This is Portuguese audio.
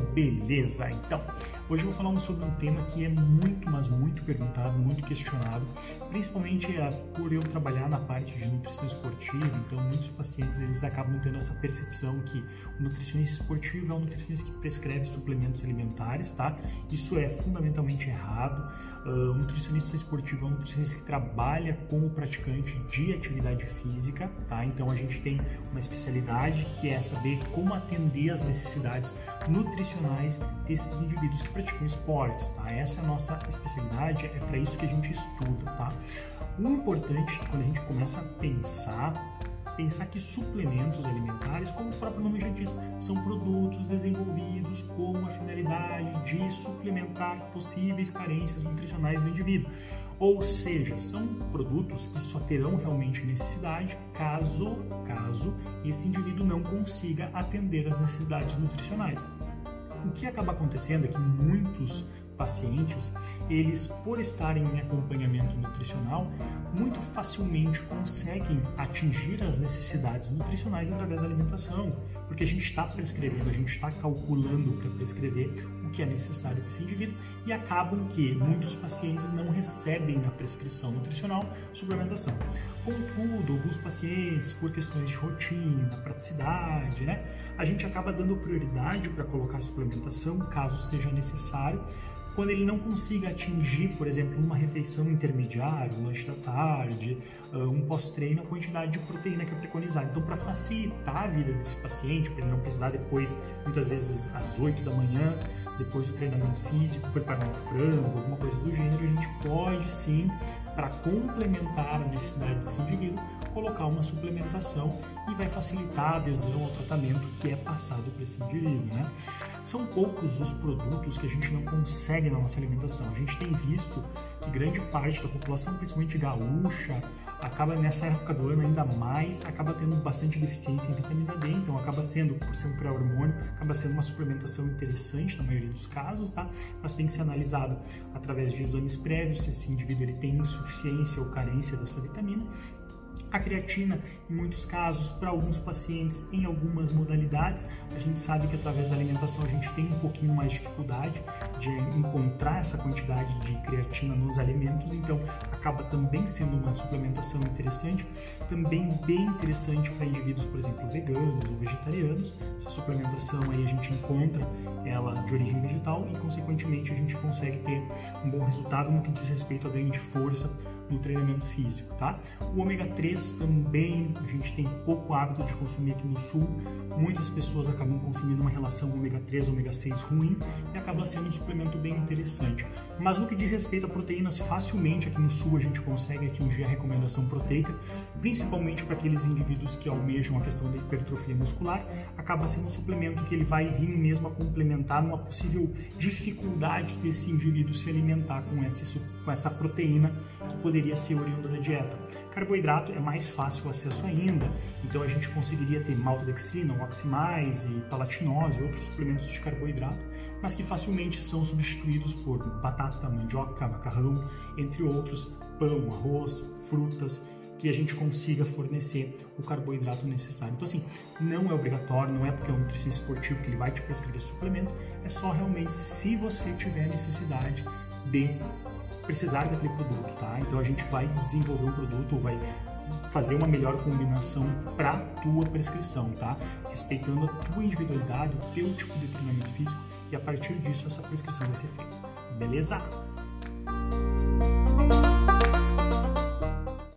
beleza? Então, hoje eu vou falar sobre um tema que é muito, mas muito perguntado, muito questionado, principalmente é, por eu trabalhar na parte de nutrição esportiva, então muitos pacientes eles acabam tendo essa percepção que o nutricionista esportivo é um nutricionista que prescreve suplementos alimentares, tá? Isso é fundamentalmente errado. Uh, o nutricionista esportivo é um nutricionista que trabalha com o praticante de atividade física, tá? Então a gente tem uma especialidade que é saber como atender as necessidades nutricionais desses indivíduos que praticam esportes, tá? Essa é a nossa especialidade, é para isso que a gente estuda, tá? O importante quando a gente começa a pensar pensar que suplementos alimentares, como o próprio nome já diz, são produtos desenvolvidos com a finalidade de suplementar possíveis carências nutricionais do indivíduo. Ou seja, são produtos que só terão realmente necessidade caso, caso esse indivíduo não consiga atender as necessidades nutricionais. O que acaba acontecendo é que muitos pacientes, eles por estarem em acompanhamento nutricional, muito facilmente conseguem atingir as necessidades nutricionais através da alimentação, porque a gente está prescrevendo, a gente está calculando para prescrever o que é necessário para esse indivíduo e acabam que muitos pacientes não recebem na prescrição nutricional suplementação. Contudo, alguns pacientes, por questões de rotina, praticidade, né, a gente acaba dando prioridade para colocar suplementação caso seja necessário, quando ele não consiga atingir, por exemplo, uma refeição intermediária, um lanche da tarde, ah, um pós-treino, a quantidade de proteína que é preconizada. Então, para facilitar a vida desse paciente, para ele não precisar depois, muitas vezes às 8 da manhã, depois do treinamento físico, preparar um frango, alguma coisa do gênero, a gente pode sim, para complementar a necessidade desse indivíduo, colocar uma suplementação e vai facilitar a adesão ao tratamento que é passado para esse indivíduo. Né? São poucos os produtos que a gente não consegue na nossa alimentação. A gente tem visto que grande parte da população, principalmente gaúcha, acaba nessa época do ano ainda mais, acaba tendo bastante deficiência em vitamina D, então acaba sendo, por ser um pré-hormônio, acaba sendo uma suplementação interessante na maioria dos casos, tá? Mas tem que ser analisado através de exames prévios se esse indivíduo ele tem insuficiência ou carência dessa vitamina a creatina, em muitos casos, para alguns pacientes, em algumas modalidades, a gente sabe que através da alimentação a gente tem um pouquinho mais de dificuldade de encontrar essa quantidade de creatina nos alimentos, então acaba também sendo uma suplementação interessante, também bem interessante para indivíduos, por exemplo, veganos ou vegetarianos. Essa suplementação aí a gente encontra ela de origem vegetal e, consequentemente, a gente consegue ter um bom resultado no que diz respeito a ganho de força no treinamento físico, tá? O ômega 3 também a gente tem pouco hábito de consumir aqui no sul. Muitas pessoas acabam consumindo uma relação ômega 3 ômega 6 ruim e acaba sendo um suplemento bem interessante. Mas no que diz respeito a proteínas, facilmente aqui no sul a gente consegue atingir a recomendação proteica, principalmente para aqueles indivíduos que almejam a questão da hipertrofia muscular, acaba sendo um suplemento que ele vai vir mesmo a complementar uma possível dificuldade desse indivíduo se alimentar com, esse, com essa proteína que poderia ser oriunda da dieta. Carboidrato é mais fácil o acesso ainda, então a gente conseguiria ter maltodextrina, oximase, palatinose e outros suplementos de carboidrato, mas que facilmente são substituídos por batata, mandioca, macarrão, entre outros, pão, arroz, frutas que a gente consiga fornecer o carboidrato necessário. Então, assim, não é obrigatório, não é porque é um nutricionista esportivo que ele vai te prescrever suplemento, é só realmente se você tiver necessidade de precisar daquele produto, tá? Então a gente vai desenvolver um produto, vai fazer uma melhor combinação para tua prescrição, tá? Respeitando a tua individualidade, o teu tipo de treinamento físico e a partir disso essa prescrição vai ser feita. Beleza?